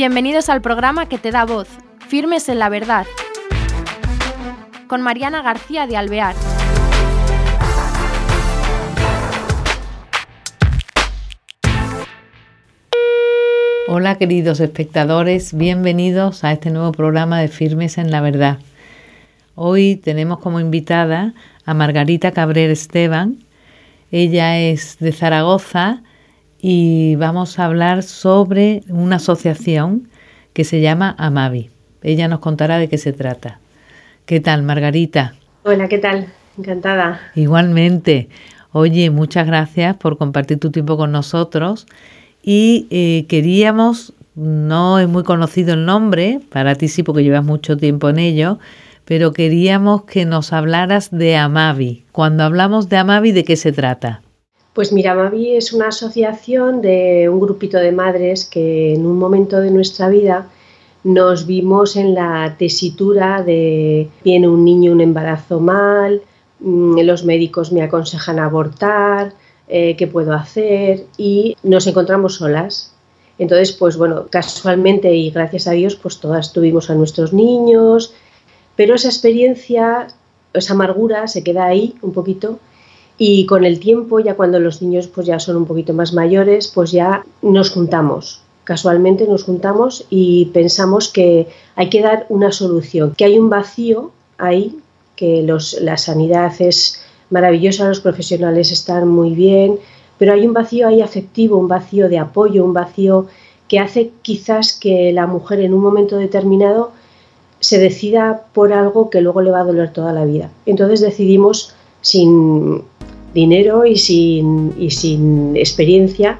Bienvenidos al programa que te da voz, Firmes en la Verdad, con Mariana García de Alvear. Hola queridos espectadores, bienvenidos a este nuevo programa de Firmes en la Verdad. Hoy tenemos como invitada a Margarita Cabrera Esteban. Ella es de Zaragoza y vamos a hablar sobre una asociación que se llama Amavi. Ella nos contará de qué se trata. ¿Qué tal, Margarita? Hola, ¿qué tal? Encantada. Igualmente. Oye, muchas gracias por compartir tu tiempo con nosotros y eh, queríamos, no es muy conocido el nombre, para ti sí porque llevas mucho tiempo en ello, pero queríamos que nos hablaras de Amavi. Cuando hablamos de Amavi, ¿de qué se trata? Pues mira, Amavi es una asociación de un grupito de madres que en un momento de nuestra vida nos vimos en la tesitura de viene un niño, un embarazo mal, mm, los médicos me aconsejan abortar, eh, qué puedo hacer y nos encontramos solas. Entonces, pues bueno, casualmente y gracias a Dios, pues todas tuvimos a nuestros niños, pero esa experiencia, esa amargura se queda ahí un poquito y con el tiempo, ya cuando los niños pues ya son un poquito más mayores, pues ya nos juntamos. Casualmente nos juntamos y pensamos que hay que dar una solución, que hay un vacío ahí, que los, la sanidad es maravillosa, los profesionales están muy bien, pero hay un vacío ahí afectivo, un vacío de apoyo, un vacío que hace quizás que la mujer en un momento determinado se decida por algo que luego le va a doler toda la vida. Entonces decidimos, sin dinero y sin, y sin experiencia,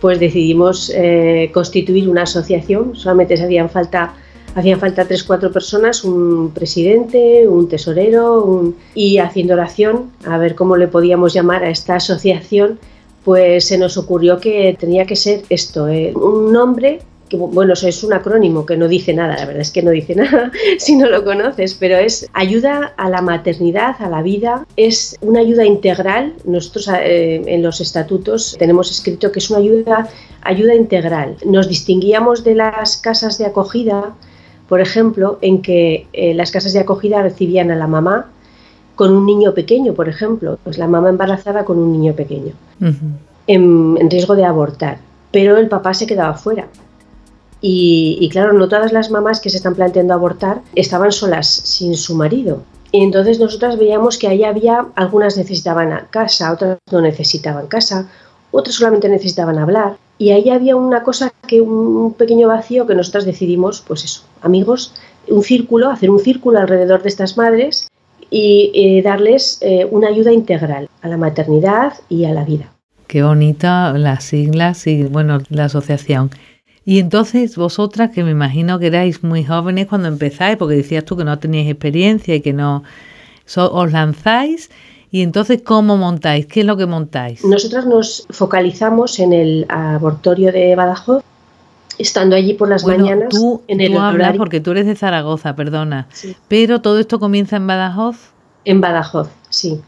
pues decidimos eh, constituir una asociación. Solamente se hacían falta Hacían falta tres, cuatro personas, un presidente, un tesorero y haciendo oración a ver cómo le podíamos llamar a esta asociación, pues se nos ocurrió que tenía que ser esto, eh, un nombre que bueno, eso es un acrónimo que no dice nada, la verdad es que no dice nada si no lo conoces, pero es ayuda a la maternidad, a la vida, es una ayuda integral. Nosotros eh, en los estatutos tenemos escrito que es una ayuda, ayuda integral. Nos distinguíamos de las casas de acogida por ejemplo, en que eh, las casas de acogida recibían a la mamá con un niño pequeño, por ejemplo, pues la mamá embarazada con un niño pequeño, en, riesgo de abortar, pero el papá se quedaba fuera. Y, claro, no todas las mamás que se están planteando abortar estaban solas sin su marido. Y entonces nosotras veíamos que ahí había, algunas necesitaban casa, otras no necesitaban casa, otras solamente necesitaban hablar. Y ahí había una cosa que un pequeño vacío que nosotras decidimos, pues eso, amigos, un círculo, hacer un círculo alrededor de estas madres y eh, darles eh, una ayuda integral a la maternidad y a la vida. Qué bonita las siglas y bueno, la asociación. Y entonces vosotras, que me imagino que erais muy jóvenes cuando empezáis, porque decías tú que no teníais experiencia y que no os lanzáis y entonces, ¿cómo montáis? ¿Qué es lo que montáis? Nosotras nos focalizamos en el abortorio de Badajoz, estando allí por las mañanas. Tú, en el tú hablas porque tú eres de Zaragoza, perdona. Pero todo esto comienza en Badajoz. En Badajoz, sí.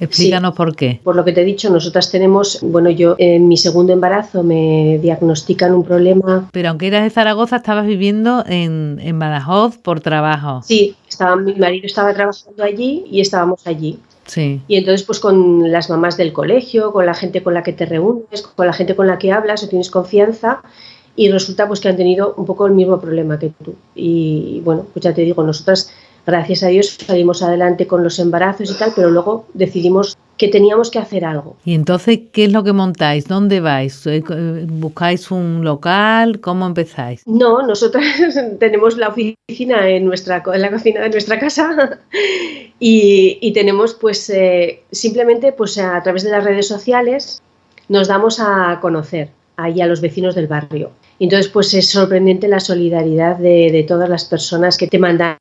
Explícanos por qué. Por lo que te he dicho, nosotras tenemos, bueno, yo en mi segundo embarazo me diagnostican un problema. Pero aunque eras de Zaragoza, estabas viviendo en, en Badajoz por trabajo. Sí, estaba, mi marido estaba trabajando allí y estábamos allí. Y entonces, pues con las mamás del colegio, con la gente con la que te reúnes, con la gente con la que hablas o tienes confianza, y resulta pues que han tenido un poco el mismo problema que tú. Y bueno, pues ya te digo, nosotras, gracias a Dios, salimos adelante con los embarazos y tal, pero luego decidimos que teníamos que hacer algo. ¿Y entonces qué es lo que montáis? ¿Dónde vais? Eh, ¿Buscáis un local? ¿Cómo empezáis? No, nosotros tenemos la oficina en, nuestra, en la cocina de nuestra casa y, tenemos pues eh, simplemente pues a través de las redes sociales nos damos a conocer ahí a los vecinos del barrio. Entonces, pues es sorprendente la solidaridad de, de, todas las personas que te mandan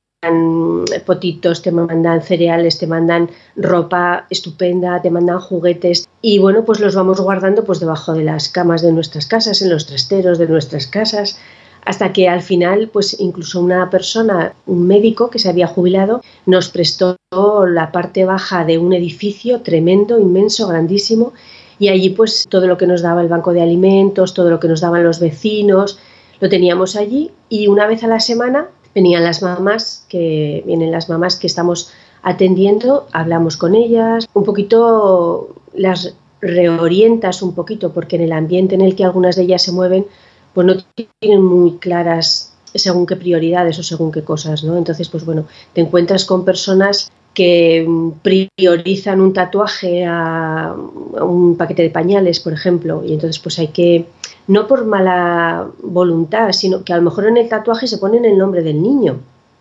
potitos, te mandan cereales, te mandan ropa estupenda, te mandan juguetes. Y bueno, pues los vamos guardando pues debajo de las camas de nuestras casas, en los trasteros de nuestras casas, hasta que al final pues incluso una persona, un médico que se había jubilado, nos prestó la parte baja de un edificio tremendo, inmenso, grandísimo y allí pues todo lo que nos daba el banco de alimentos, todo lo que nos daban los vecinos, Lo teníamos allí y una vez a la semana venían las mamás, que vienen las mamás que estamos atendiendo, hablamos con ellas, un poquito las reorientas un poquito, porque en el ambiente en el que algunas de ellas se mueven, pues no tienen muy claras según qué prioridades o según qué cosas, ¿no? Entonces, pues bueno, te encuentras con personas que mm, priorizan un tatuaje a, un paquete de pañales, por ejemplo, y entonces pues hay que, no por mala voluntad, sino que a lo mejor en el tatuaje se ponen el nombre del niño,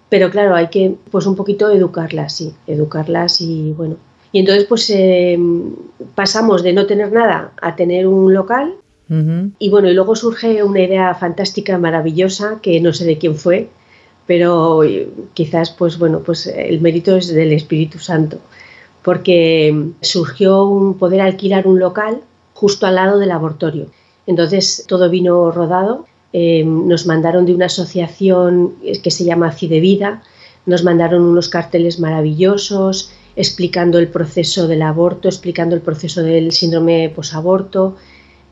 pero claro, hay que pues un poquito educarlas, sí, educarlas y bueno. Y entonces pues eh, pasamos de no tener nada a tener un local y bueno, y luego surge una idea fantástica, maravillosa, que no sé de quién fue, pero quizás pues bueno, pues el mérito es del Espíritu Santo, porque surgió un poder alquilar un local justo al lado del abortorio. Entonces todo vino rodado, eh, nos mandaron de una asociación que se llama Vida, nos mandaron unos carteles maravillosos explicando el proceso del aborto, explicando el proceso del síndrome posaborto,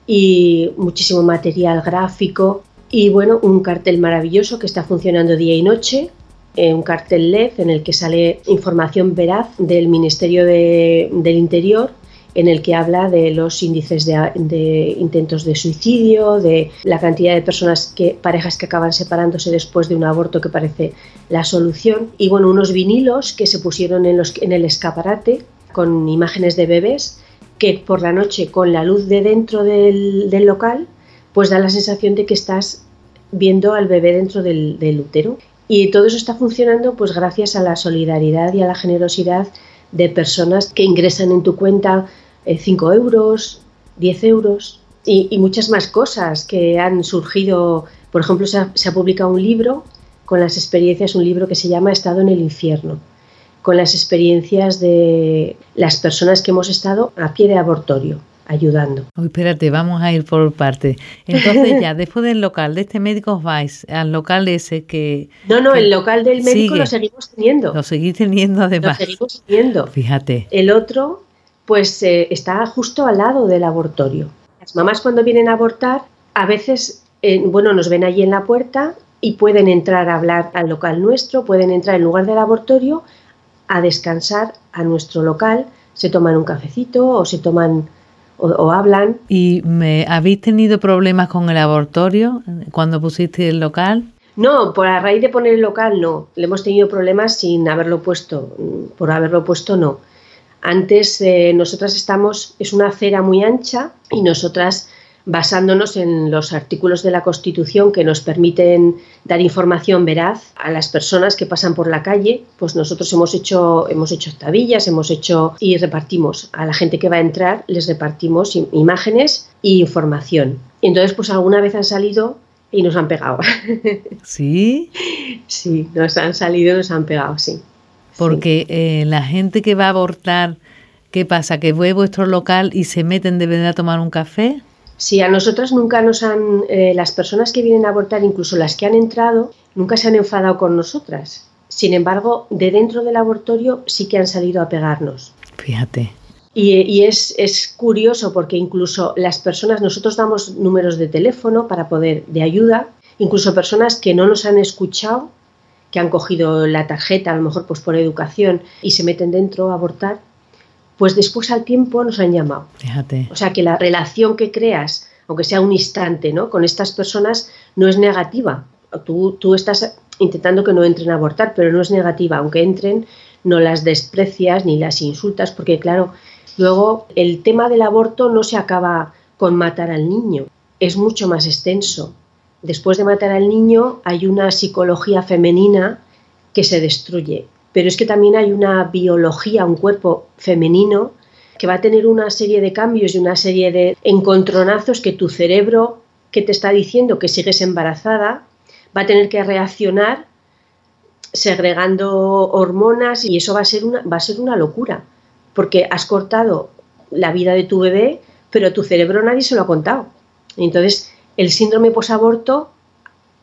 y muchísimo material gráfico y bueno, un cartel maravilloso que está funcionando día y noche, eh, un cartel LED en el que sale información veraz del Ministerio del Interior en el que habla de los índices de, intentos de suicidio, de la cantidad de personas que parejas que acaban separándose después de un aborto que parece la solución y bueno unos vinilos que se pusieron en, los, en el escaparate con imágenes de bebés que por la noche con la luz de dentro del, local, pues da la sensación de que estás viendo al bebé dentro del, útero. Y todo eso está funcionando pues gracias a la solidaridad y a la generosidad de personas que ingresan en tu cuenta 5 eh, euros, 10 euros y, muchas más cosas que han surgido. Por ejemplo, se ha publicado un libro con las experiencias, un libro que se llama Estado en el infierno con las experiencias de las personas que hemos estado a pie de abortorio ayudando. espérate, vamos a ir por parte. Entonces ya, después del local de este médico os vais al local ese que... No, no, el local del médico lo seguimos teniendo. Lo seguís teniendo además. Lo seguimos teniendo. Fíjate. El otro, pues eh, está justo al lado del abortorio. Las mamás cuando vienen a abortar, a veces, eh, bueno, nos ven allí en la puerta y pueden entrar a hablar al local nuestro, pueden entrar en lugar del abortorio a descansar a nuestro local, se toman un cafecito o se toman o, hablan. ¿Y me habéis tenido problemas con el abortorio cuando pusiste el local? No, por a raíz de poner el local no. Le hemos tenido problemas sin haberlo puesto. Por haberlo puesto no. Antes eh, nosotras estamos, es una acera muy ancha y nosotras basándonos en los artículos de la Constitución que nos permiten dar información veraz a las personas que pasan por la calle, pues nosotros hemos hecho, hemos hecho tabillas, hemos hecho y repartimos a la gente que va a entrar, les repartimos imágenes e información. Y entonces, pues alguna vez han salido y nos han pegado. ¿Sí? Sí, nos han salido y nos han pegado, sí. Porque eh, la gente que va a abortar, ¿qué pasa? ¿Que ve vuestro local y se meten de verdad a tomar un café? Si a nosotras nunca nos han, eh, las personas que vienen a abortar, incluso las que han entrado, nunca se han enfadado con nosotras. Sin embargo, de dentro del abortorio sí que han salido a pegarnos. Fíjate. Y, es, es, curioso porque incluso las personas, nosotros damos números de teléfono para poder, de ayuda, incluso personas que no nos han escuchado, que han cogido la tarjeta, a lo mejor pues por educación, y se meten dentro a abortar, pues después al tiempo nos han llamado. Fíjate. O sea que la relación que creas, aunque sea un instante, ¿no? Con estas personas no es negativa. Tú, tú estás intentando que no entren a abortar, pero no es negativa. Aunque entren, no las desprecias ni las insultas, porque claro, luego el tema del aborto no se acaba con matar al niño, es mucho más extenso. Después de matar al niño hay una psicología femenina que se destruye pero es que también hay una biología, un cuerpo femenino que va a tener una serie de cambios y una serie de encontronazos que tu cerebro, que te está diciendo que sigues embarazada, va a tener que reaccionar segregando hormonas y eso va a ser una, va a ser una locura, porque has cortado la vida de tu bebé, pero tu cerebro nadie se lo ha contado. Entonces, el síndrome posaborto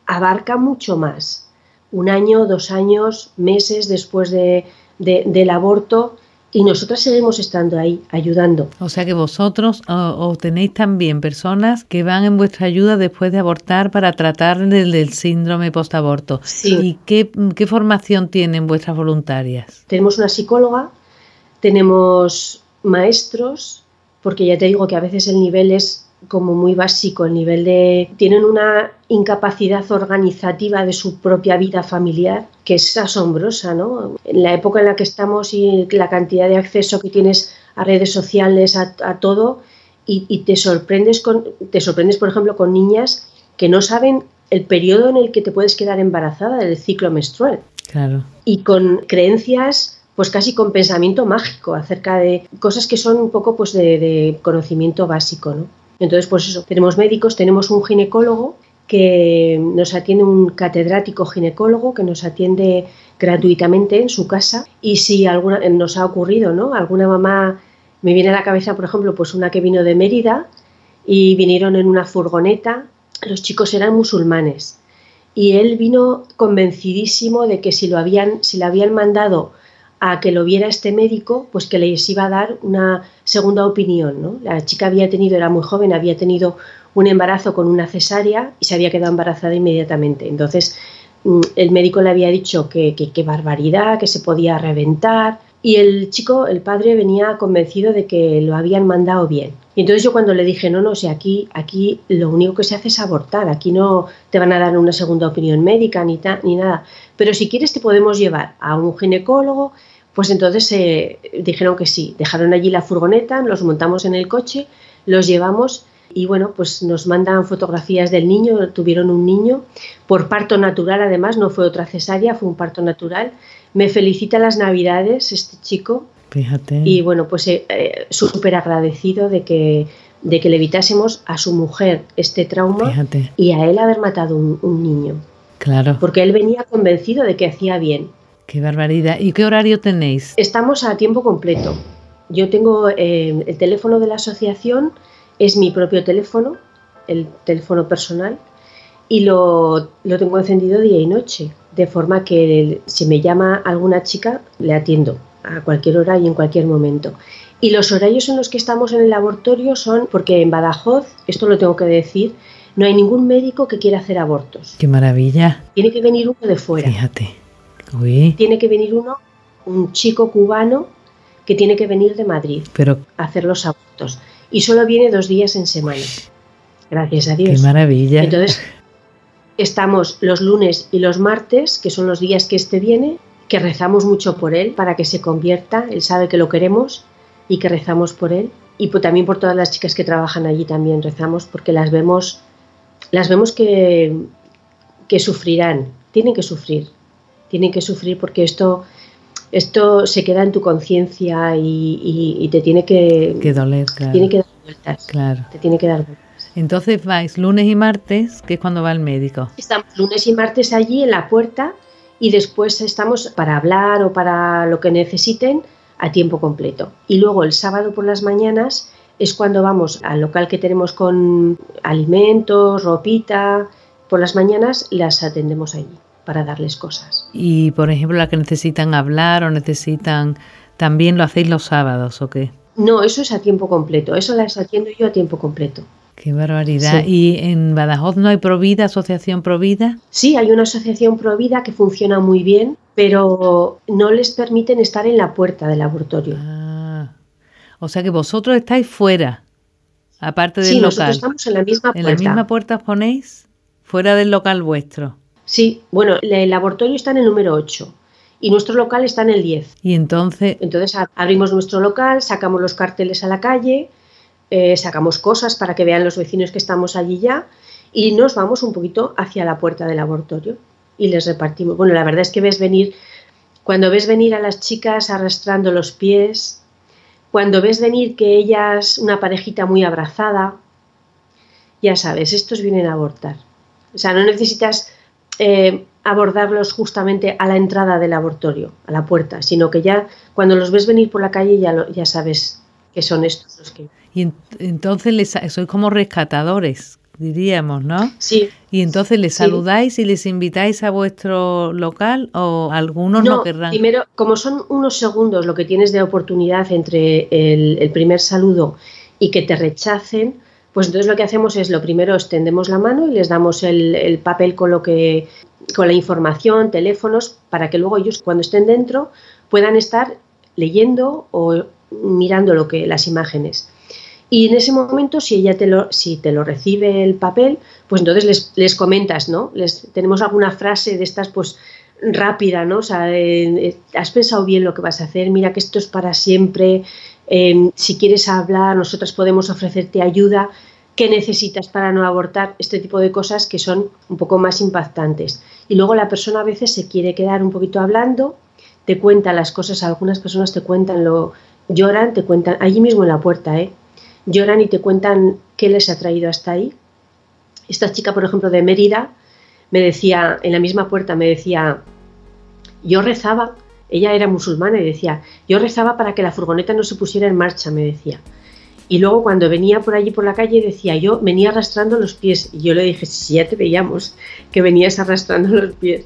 abarca mucho más un año, dos años, meses después de, del aborto y nosotras seguimos estando ahí, ayudando. O sea que vosotros o, tenéis también personas que van en vuestra ayuda después de abortar para tratar del, del síndrome postaborto. Sí. ¿Y qué, qué formación tienen vuestras voluntarias? Tenemos una psicóloga, tenemos maestros, porque ya te digo que a veces el nivel es como muy básico, el nivel de... tienen una incapacidad organizativa de su propia vida familiar que es asombrosa, ¿no? En la época en la que estamos y la cantidad de acceso que tienes a redes sociales, a, todo, y, te sorprendes con, te sorprendes, por ejemplo, con niñas que no saben el periodo en el que te puedes quedar embarazada del ciclo menstrual. Claro. Y con creencias pues casi con pensamiento mágico acerca de cosas que son un poco pues de, de conocimiento básico, ¿no? Entonces, pues eso, tenemos médicos, tenemos un ginecólogo que nos atiende un catedrático ginecólogo que nos atiende gratuitamente en su casa y si alguna nos ha ocurrido, ¿no? Alguna mamá me viene a la cabeza, por ejemplo, pues una que vino de Mérida y vinieron en una furgoneta, los chicos eran musulmanes y él vino convencidísimo de que si lo habían si le habían mandado a que lo viera este médico, pues que les iba a dar una segunda opinión. ¿no? La chica había tenido, era muy joven, había tenido un embarazo con una cesárea y se había quedado embarazada inmediatamente. Entonces, mm, el médico le había dicho que qué barbaridad, que se podía reventar. Y el chico, el padre, venía convencido de que lo habían mandado bien. Y entonces yo cuando le dije, no, no, o aquí, aquí lo único que se hace es abortar, aquí no te van a dar una segunda opinión médica ni, ni nada. Pero si quieres te podemos llevar a un ginecólogo pues entonces eh, dijeron que sí, dejaron allí la furgoneta, los montamos en el coche, los llevamos y bueno, pues nos mandan fotografías del niño, tuvieron un niño, por parto natural además, no fue otra cesárea, fue un parto natural. Me felicita las navidades este chico. Fíjate. Y bueno, pues eh, eh, súper agradecido de que, de que le evitásemos a su mujer este trauma Fíjate. y a él haber matado un, un niño. Claro. Porque él venía convencido de que hacía bien. Qué barbaridad. ¿Y qué horario tenéis? Estamos a tiempo completo. Yo tengo eh, el teléfono de la asociación, es mi propio teléfono, el teléfono personal, y lo, lo tengo encendido día y noche, de forma que si me llama alguna chica, le atiendo a cualquier hora y en cualquier momento. Y los horarios en los que estamos en el laboratorio son, porque en Badajoz, esto lo tengo que decir, no hay ningún médico que quiera hacer abortos. ¡Qué maravilla! Tiene que venir uno de fuera. Fíjate. Tiene que venir uno, un chico cubano que tiene que venir de Madrid Pero, a hacer los abortos. Y solo viene dos días en semana. Gracias a Dios. Qué maravilla. Entonces, estamos los lunes y los martes, que son los días que este viene, que rezamos mucho por él para que se convierta. Él sabe que lo queremos y que rezamos por él. Y también por todas las chicas que trabajan allí también rezamos porque las vemos, las vemos que, que sufrirán, tienen que sufrir, tienen que sufrir porque esto, esto se queda en tu conciencia y, te tiene que, doler, claro. Tiene que dar vueltas. Claro. Te tiene que dar vueltas. Entonces vais lunes y martes, que es cuando va el médico. Estamos lunes y martes allí en la puerta y después estamos para hablar o para lo que necesiten a tiempo completo. Y luego el sábado por las mañanas es cuando vamos al local que tenemos con alimentos, ropita. Por las mañanas las atendemos allí para darles cosas. Y por ejemplo, la que necesitan hablar o necesitan, ¿también lo hacéis los sábados o qué? No, eso es a tiempo completo, eso las atiendo yo a tiempo completo. Qué barbaridad. ¿Y en Badajoz no hay Provida, asociación Provida? Sí, hay una asociación Provida que funciona muy bien, pero no les permiten estar en la puerta del laboratorio. Ah, o sea que vosotros estáis fuera, aparte del sí, local. nosotros estamos en la misma puerta. ¿En la misma puerta os ponéis? Fuera del local vuestro. Sí, bueno, el laboratorio está en el número 8 y nuestro local está en el 10. Y entonces... Entonces abrimos nuestro local, sacamos los carteles a la calle, eh, sacamos cosas para que vean los vecinos que estamos allí ya y nos vamos un poquito hacia la puerta del laboratorio y les repartimos. Bueno, la verdad es que ves venir, cuando ves venir a las chicas arrastrando los pies, cuando ves venir que ellas, una parejita muy abrazada, ya sabes, estos vienen a abortar. O sea, no necesitas eh, abordarlos justamente a la entrada del laboratorio, a la puerta, sino que ya cuando los ves venir por la calle ya, ya sabes que son estos los que... Y entonces les, sois como rescatadores, diríamos, ¿no? Sí. Y entonces les saludáis y les invitáis a vuestro local o algunos no, querrán. Primero, como son unos segundos lo que tienes de oportunidad entre el, primer saludo y que te rechacen, pues entonces lo que hacemos es lo primero extendemos la mano y les damos el, el papel con lo que con la información, teléfonos, para que luego ellos cuando estén dentro puedan estar leyendo o mirando lo que las imágenes. Y en ese momento, si ella te lo, si te lo recibe el papel, pues entonces les, les comentas, ¿no? Les, tenemos alguna frase de estas, pues rápida, ¿no? O sea, has pensado bien lo que vas a hacer, mira que esto es para siempre, em, si quieres hablar, nosotras podemos ofrecerte ayuda, ¿qué necesitas para no abortar? Este tipo de cosas que son un poco más impactantes. Y luego la persona a veces se quiere quedar un poquito hablando, te cuenta las cosas, algunas personas te cuentan lo, lloran, te cuentan, allí mismo en la puerta, ¿eh? lloran y te cuentan qué les ha traído hasta ahí. Esta chica, por ejemplo, de Mérida, me decía, en la misma puerta, me decía, yo rezaba, ella era musulmana y decía, yo rezaba para que la furgoneta no se pusiera en marcha, me decía. Y luego cuando venía por allí por la calle decía, yo venía arrastrando los pies. Y yo le dije, si ya te veíamos que venías arrastrando los pies.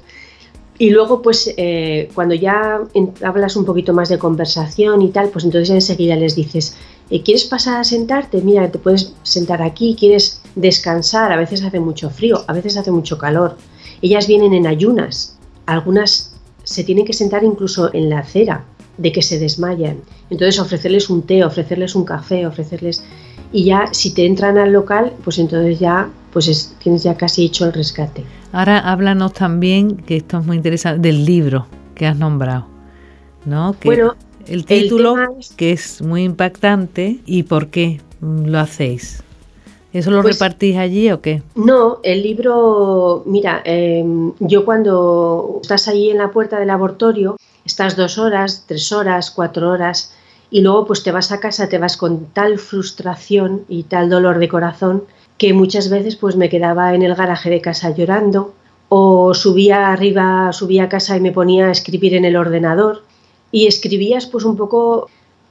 Y luego, pues, eh, cuando ya hablas un poquito más de conversación y tal, pues entonces enseguida les dices, eh, ¿quieres pasar a sentarte? Mira, te puedes sentar aquí, ¿quieres descansar? A veces hace mucho frío, a veces hace mucho calor. Ellas vienen en ayunas, algunas se tienen que sentar incluso en la acera, de que se desmayan. Entonces ofrecerles un té, ofrecerles un café, ofrecerles... Y ya si te entran al local, pues entonces ya pues tienes ya casi hecho el rescate. Ahora háblanos también, que esto es muy interesante, del libro que has nombrado, ¿no? Que bueno, el título que es muy impactante y por qué lo hacéis. ¿Eso lo pues repartís allí o qué? No, el libro, mira, em, yo cuando estás allí en la puerta del laboratorio, estás dos horas, tres horas, cuatro horas, y luego pues te vas a casa, te vas con tal frustración y tal dolor de corazón que muchas veces pues me quedaba en el garaje de casa llorando o subía arriba, subía a casa y me ponía a escribir en el ordenador y escribías pues un poco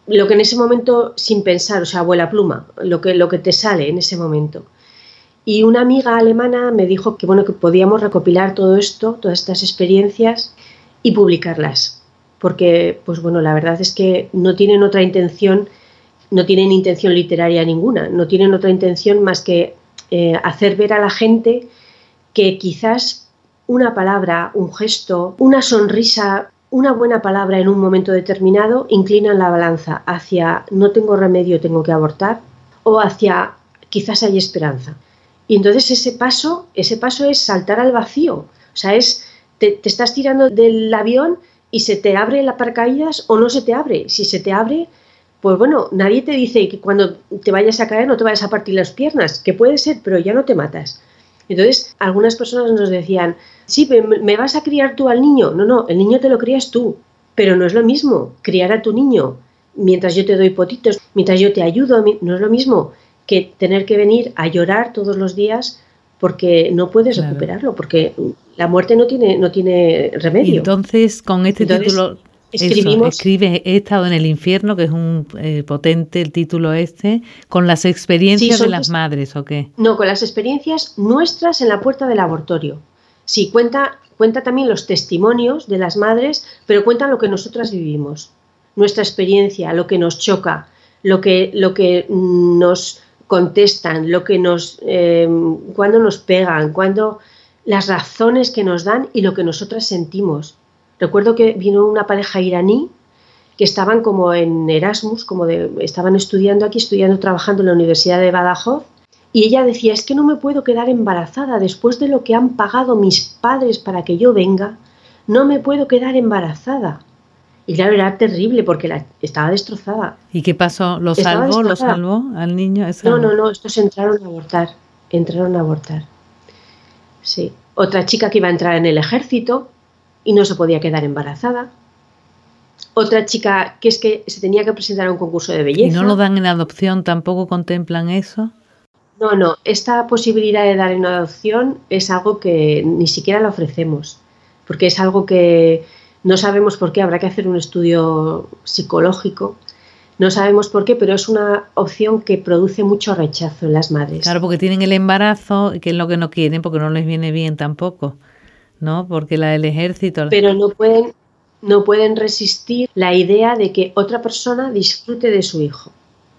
lo que en ese momento sin pensar, o sea, abuela pluma, lo que, lo que te sale en ese momento. Y una amiga alemana me dijo que bueno, que podíamos recopilar todo esto, todas estas experiencias y publicarlas, porque pues bueno, la verdad es que no tienen otra intención no tienen intención literaria ninguna, no tienen otra intención más que eh, hacer ver a la gente que quizás una palabra, un gesto, una sonrisa, una buena palabra en un momento determinado inclinan la balanza hacia no tengo remedio, tengo que abortar o hacia quizás hay esperanza. Y entonces ese paso, ese paso es saltar al vacío, o sea, es te, te estás tirando del avión y se te abre la paracaídas o no se te abre. Si se te abre, pues bueno, nadie te dice que cuando te vayas a caer no te vayas a partir las piernas, que puede ser, pero ya no te matas. Entonces, algunas personas nos decían, sí, ¿me vas a criar tú al niño? No, no, el niño te lo crías tú, pero no es lo mismo criar a tu niño mientras yo te doy potitos, mientras yo te ayudo, no es lo mismo que tener que venir a llorar todos los días porque no puedes recuperarlo, porque la muerte no tiene, no tiene remedio. Entonces, con este título Escribimos. escribe He estado en el infierno, que es un eh, potente el título este, con las experiencias de las madres, ¿o qué? No, con las experiencias nuestras en la puerta del abortorio. Sí, cuenta, cuenta también los testimonios de las madres, pero cuenta lo que nosotras vivimos, nuestra experiencia, lo que nos choca, lo que, lo que nos contestan, lo que nos, eh, cuando nos pegan, cuando las razones que nos dan y lo que nosotras sentimos. Recuerdo que vino una pareja iraní que estaban como en Erasmus, como de, estaban estudiando aquí, estudiando, trabajando en la Universidad de Badajoz, y ella decía, es que no me puedo quedar embarazada después de lo que han pagado mis padres para que yo venga, no me puedo quedar embarazada. Y claro, era terrible porque la, estaba destrozada. ¿Y qué pasó? ¿Lo salvó? ¿Lo salvó al niño? No, no, no, estos entraron a abortar, entraron a abortar. Sí. Otra chica que iba a entrar en el ejército, y no se podía quedar embarazada. Otra chica que es que se tenía que presentar a un concurso de belleza. ¿Y no lo dan en adopción? ¿Tampoco contemplan eso? No, no. Esta posibilidad de dar en adopción es algo que ni siquiera la ofrecemos. Porque es algo que no sabemos por qué. Habrá que hacer un estudio psicológico. No sabemos por qué, pero es una opción que produce mucho rechazo en las madres. Claro, porque tienen el embarazo, que es lo que no quieren, porque no les viene bien tampoco, ¿no? Porque la del ejército. Pero no pueden, no pueden resistir la idea de que otra persona disfrute de su hijo.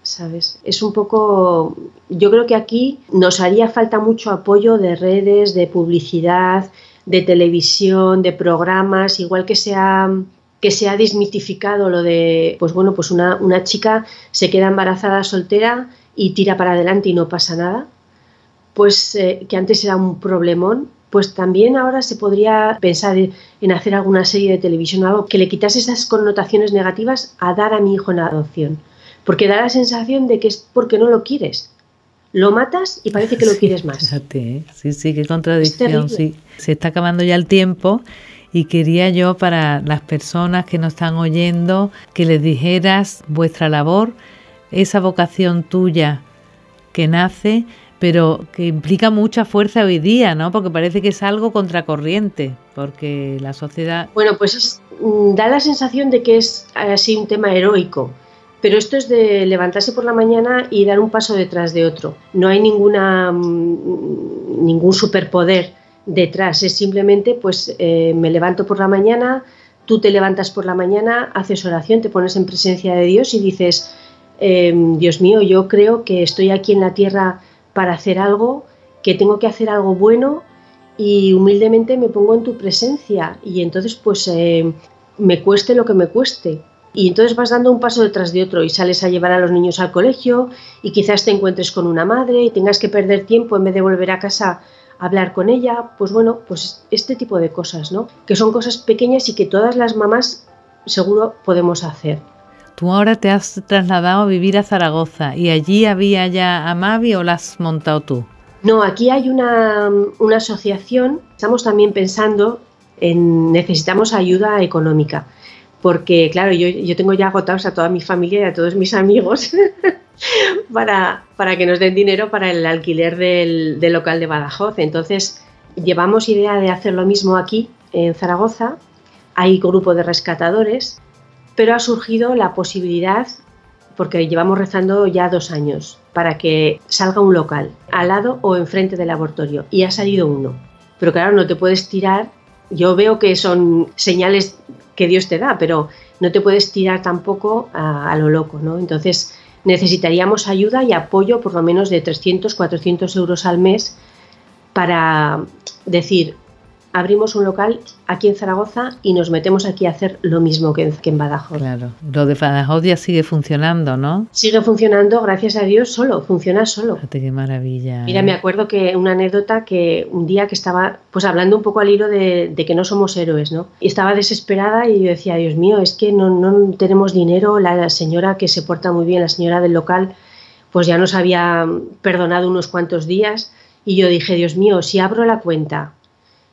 ¿Sabes? Es un poco. Yo creo que aquí nos haría falta mucho apoyo de redes, de publicidad, de televisión, de programas, igual que sea que se ha desmitificado lo de, pues bueno, pues una, una chica se queda embarazada soltera y tira para adelante y no pasa nada, pues eh, que antes era un problemón, pues también ahora se podría pensar en hacer alguna serie de televisión o algo que le quitase esas connotaciones negativas a dar a mi hijo en adopción. Porque da la sensación de que es porque no lo quieres. Lo matas y parece que lo quieres más. Fíjate, ¿eh? sí, sí, qué contradicción, sí. Se está acabando ya el tiempo y quería yo para las personas que nos están oyendo que les dijeras vuestra labor, esa vocación tuya que nace, pero que implica mucha fuerza hoy día, ¿no? Porque parece que es algo contracorriente, porque la sociedad... Bueno, pues mm, da la sensación de que es así un tema heroico, pero esto es de levantarse por la mañana y dar un paso detrás de otro. No hay ninguna, mm, ningún superpoder detrás, es simplemente pues eh, me levanto por la mañana, tú te levantas por la mañana, haces oración, te pones en presencia de Dios y dices, em, Dios mío, yo creo que estoy aquí en la tierra para hacer algo, que tengo que hacer algo bueno y humildemente me pongo en tu presencia y entonces pues eh, me cueste lo que me cueste. Y entonces vas dando un paso detrás de otro y sales a llevar a los niños al colegio y quizás te encuentres con una madre y tengas que perder tiempo en vez de volver a casa hablar con ella, pues bueno, pues este tipo de cosas, ¿no? Que son cosas pequeñas y que todas las mamás seguro podemos hacer. Tú ahora te has trasladado a vivir a Zaragoza y allí había ya Amavi o la has montado tú. No, aquí hay una, una asociación, estamos también pensando en necesitamos ayuda económica, porque claro, yo, yo tengo ya agotados a toda mi familia y a todos mis amigos para, para, que nos den dinero para el alquiler del, local de Badajoz. Entonces, llevamos idea de hacer lo mismo aquí en Zaragoza. Hay grupo de rescatadores, pero ha surgido la posibilidad, porque llevamos rezando ya dos años, para que salga un local al lado o enfrente del laboratorio. Y ha salido uno. Pero claro, no te puedes tirar. Yo veo que son señales que Dios te da, pero no te puedes tirar tampoco a, a lo loco, ¿no? Entonces, necesitaríamos ayuda y apoyo por lo menos de 300, 400 euros al mes para decir, abrimos un local aquí en Zaragoza y nos metemos aquí a hacer lo mismo que en, Badajoz. Claro, lo de Badajoz ya sigue funcionando, ¿no? Sigue funcionando, gracias a Dios, solo, funciona solo. Fíjate qué maravilla. Mira, me ¿eh? acuerdo que una anécdota que un día que estaba pues hablando un poco al hilo de, que no somos héroes, ¿no? Y estaba desesperada y yo decía, Dios mío, es que no, no tenemos dinero, la señora que se porta muy bien, la señora del local, pues ya nos había perdonado unos cuantos días. Y yo dije, Dios mío, si abro la cuenta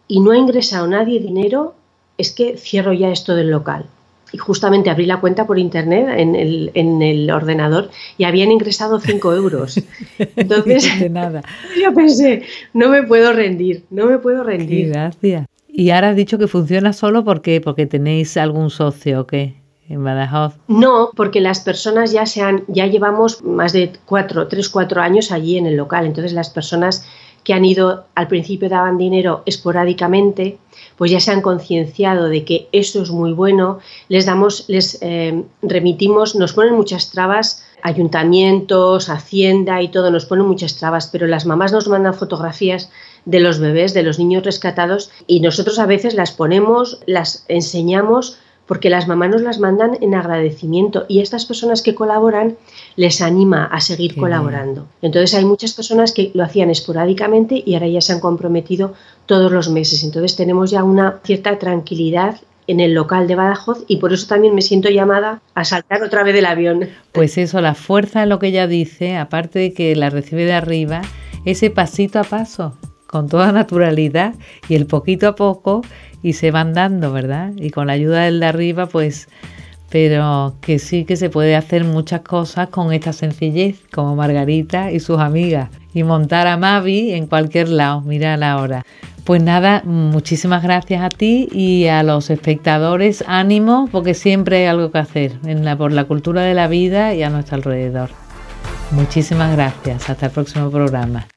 y no ha ingresado nadie dinero, es que cierro ya esto del local. Y justamente abrí la cuenta por internet en el, en el ordenador y habían ingresado 5 euros. Entonces, nada. yo pensé, no me puedo rendir, no me puedo rendir. gracias. Y ahora has dicho que funciona solo porque, porque tenéis algún socio o qué en Badajoz. No, porque las personas ya se han, ya llevamos más de cuatro, tres, cuatro años allí en el local. Entonces las personas que han ido, al principio daban dinero esporádicamente, pues ya se han concienciado de que eso es muy bueno, les damos, les eh, remitimos, nos ponen muchas trabas, ayuntamientos, hacienda y todo, nos ponen muchas trabas, pero las mamás nos mandan fotografías de los bebés, de los niños rescatados y nosotros a veces las ponemos, las enseñamos porque las mamás nos las mandan en agradecimiento y estas personas que colaboran les anima a seguir colaborando. Entonces hay muchas personas que lo hacían esporádicamente y ahora ya se han comprometido todos los meses. Entonces tenemos ya una cierta tranquilidad en el local de Badajoz y por eso también me siento llamada a saltar otra vez del avión. Pues eso, la fuerza en lo que ella dice, aparte de que la recibe de arriba, ese pasito a paso, con toda naturalidad y el poquito a poco y se van dando, ¿verdad? Y con la ayuda del de arriba, pues pero que sí que se puede hacer muchas cosas con esta sencillez, como Margarita y sus amigas, y montar a Mavi en cualquier lado, mira la hora. Pues nada, muchísimas gracias a ti y a los espectadores, ánimo, porque siempre hay algo que hacer en la, por la cultura de la vida y a nuestro alrededor. Muchísimas gracias, hasta el próximo programa.